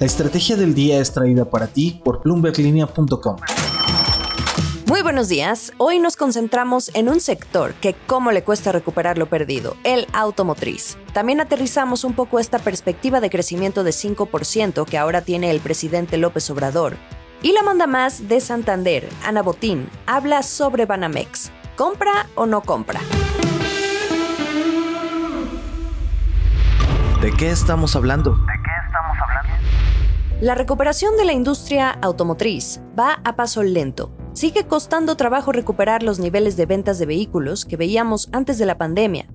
La estrategia del día es traída para ti por bloomberglinea.com. Muy buenos días. Hoy nos concentramos en un sector que cómo le cuesta recuperar lo perdido, el automotriz. También aterrizamos un poco esta perspectiva de crecimiento de 5% que ahora tiene el presidente López Obrador. Y la manda más de Santander, Ana Botín, habla sobre Banamex. ¿Compra o no compra? ¿De qué estamos hablando? La recuperación de la industria automotriz va a paso lento. Sigue costando trabajo recuperar los niveles de ventas de vehículos que veíamos antes de la pandemia.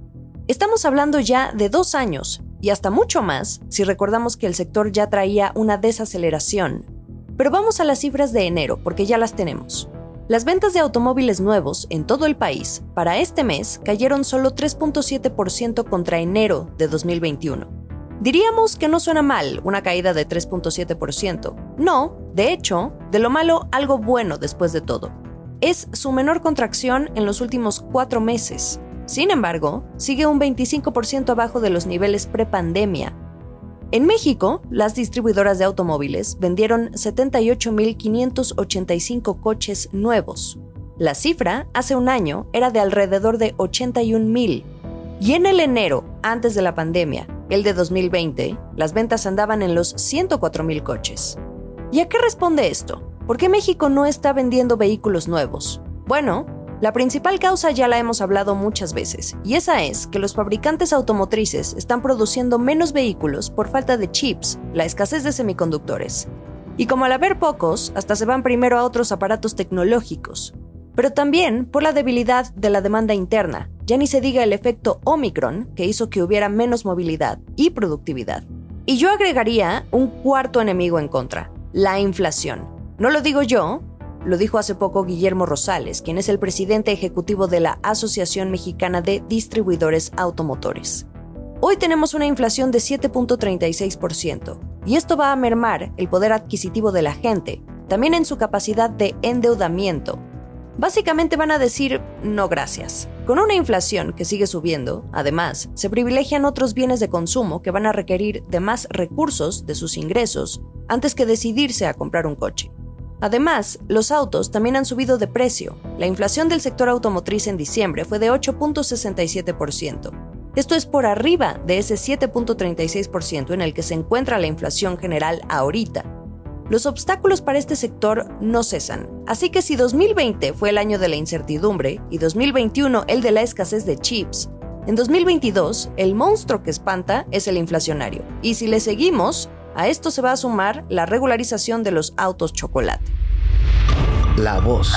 Estamos hablando ya de dos años y hasta mucho más si recordamos que el sector ya traía una desaceleración. Pero vamos a las cifras de enero porque ya las tenemos. Las ventas de automóviles nuevos en todo el país para este mes cayeron solo 3.7% contra enero de 2021. Diríamos que no suena mal una caída de 3.7%. No, de hecho, de lo malo algo bueno después de todo. Es su menor contracción en los últimos cuatro meses. Sin embargo, sigue un 25% abajo de los niveles prepandemia. En México, las distribuidoras de automóviles vendieron 78.585 coches nuevos. La cifra, hace un año, era de alrededor de 81.000. Y en el enero, antes de la pandemia, el de 2020, las ventas andaban en los 104.000 coches. ¿Y a qué responde esto? ¿Por qué México no está vendiendo vehículos nuevos? Bueno, la principal causa ya la hemos hablado muchas veces, y esa es que los fabricantes automotrices están produciendo menos vehículos por falta de chips, la escasez de semiconductores. Y como al haber pocos, hasta se van primero a otros aparatos tecnológicos, pero también por la debilidad de la demanda interna, ya ni se diga el efecto Omicron, que hizo que hubiera menos movilidad y productividad. Y yo agregaría un cuarto enemigo en contra, la inflación. No lo digo yo, lo dijo hace poco Guillermo Rosales, quien es el presidente ejecutivo de la Asociación Mexicana de Distribuidores Automotores. Hoy tenemos una inflación de 7.36%, y esto va a mermar el poder adquisitivo de la gente, también en su capacidad de endeudamiento, básicamente van a decir no gracias. Con una inflación que sigue subiendo, además, se privilegian otros bienes de consumo que van a requerir de más recursos de sus ingresos antes que decidirse a comprar un coche. Además, los autos también han subido de precio. La inflación del sector automotriz en diciembre fue de 8.67%. Esto es por arriba de ese 7.36% en el que se encuentra la inflación general ahorita, los obstáculos para este sector no cesan. Así que si 2020 fue el año de la incertidumbre y 2021 el de la escasez de chips, en 2022 el monstruo que espanta es el inflacionario. Y si le seguimos, a esto se va a sumar la regularización de los autos chocolate. La voz.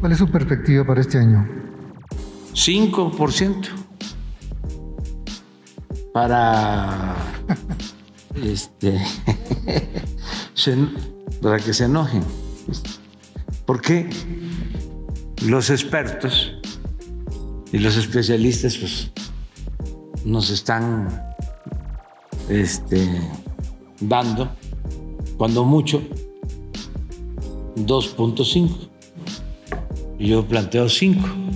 ¿Cuál es su perspectiva para este año? 5% para este, para que se enojen. Porque los expertos y los especialistas pues, nos están este, dando, cuando mucho, 2.5. Yo planteo 5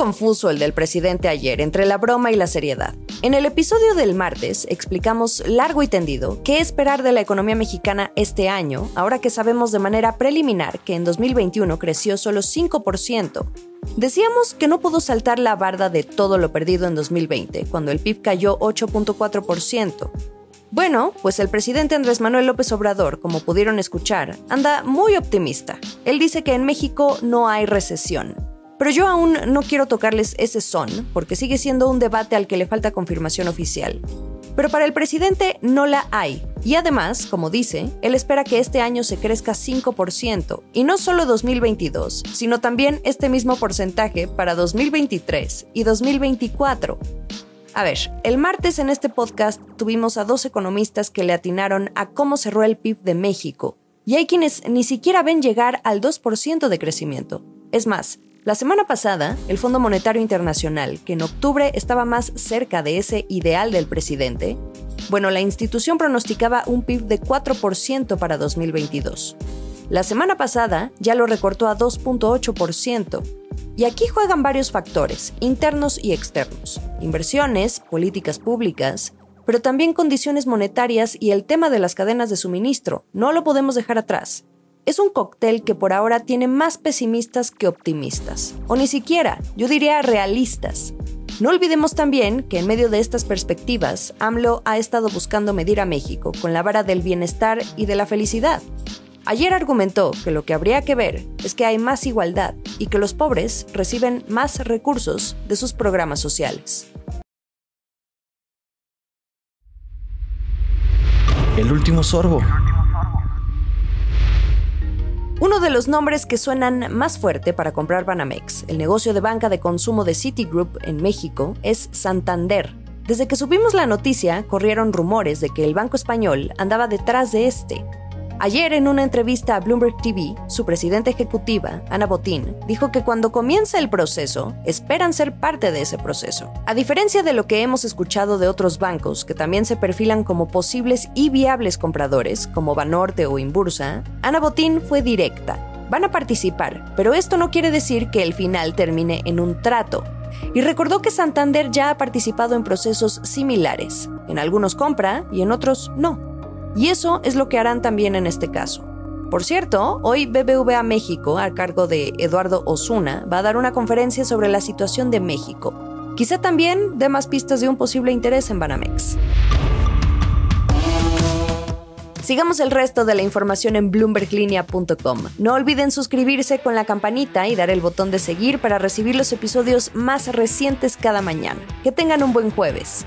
confuso el del presidente ayer entre la broma y la seriedad. En el episodio del martes explicamos largo y tendido qué esperar de la economía mexicana este año, ahora que sabemos de manera preliminar que en 2021 creció solo 5%. Decíamos que no pudo saltar la barda de todo lo perdido en 2020, cuando el PIB cayó 8.4%. Bueno, pues el presidente Andrés Manuel López Obrador, como pudieron escuchar, anda muy optimista. Él dice que en México no hay recesión, pero yo aún no quiero tocarles ese son, porque sigue siendo un debate al que le falta confirmación oficial. Pero para el presidente no la hay. Y además, como dice, él espera que este año se crezca 5%, y no solo 2022, sino también este mismo porcentaje para 2023 y 2024. A ver, el martes en este podcast tuvimos a dos economistas que le atinaron a cómo cerró el PIB de México, y hay quienes ni siquiera ven llegar al 2% de crecimiento. Es más, la semana pasada, el Fondo Monetario Internacional, que en octubre estaba más cerca de ese ideal del presidente, bueno, la institución pronosticaba un PIB de 4% para 2022. La semana pasada ya lo recortó a 2.8%. Y aquí juegan varios factores, internos y externos. Inversiones, políticas públicas, pero también condiciones monetarias y el tema de las cadenas de suministro. No lo podemos dejar atrás. Es un cóctel que por ahora tiene más pesimistas que optimistas. O ni siquiera, yo diría realistas. No olvidemos también que en medio de estas perspectivas, AMLO ha estado buscando medir a México con la vara del bienestar y de la felicidad. Ayer argumentó que lo que habría que ver es que hay más igualdad y que los pobres reciben más recursos de sus programas sociales. El último sorbo. Uno de los nombres que suenan más fuerte para comprar Banamex, el negocio de banca de consumo de Citigroup en México, es Santander. Desde que subimos la noticia, corrieron rumores de que el banco español andaba detrás de este, Ayer en una entrevista a Bloomberg TV, su presidenta ejecutiva, Ana Botín, dijo que cuando comienza el proceso, esperan ser parte de ese proceso. A diferencia de lo que hemos escuchado de otros bancos que también se perfilan como posibles y viables compradores, como Banorte o Inbursa, Ana Botín fue directa. Van a participar, pero esto no quiere decir que el final termine en un trato, y recordó que Santander ya ha participado en procesos similares. En algunos compra y en otros no. Y eso es lo que harán también en este caso. Por cierto, hoy BBVA México, a cargo de Eduardo Osuna, va a dar una conferencia sobre la situación de México. Quizá también dé más pistas de un posible interés en Banamex. Sigamos el resto de la información en bloomberglinea.com. No olviden suscribirse con la campanita y dar el botón de seguir para recibir los episodios más recientes cada mañana. Que tengan un buen jueves.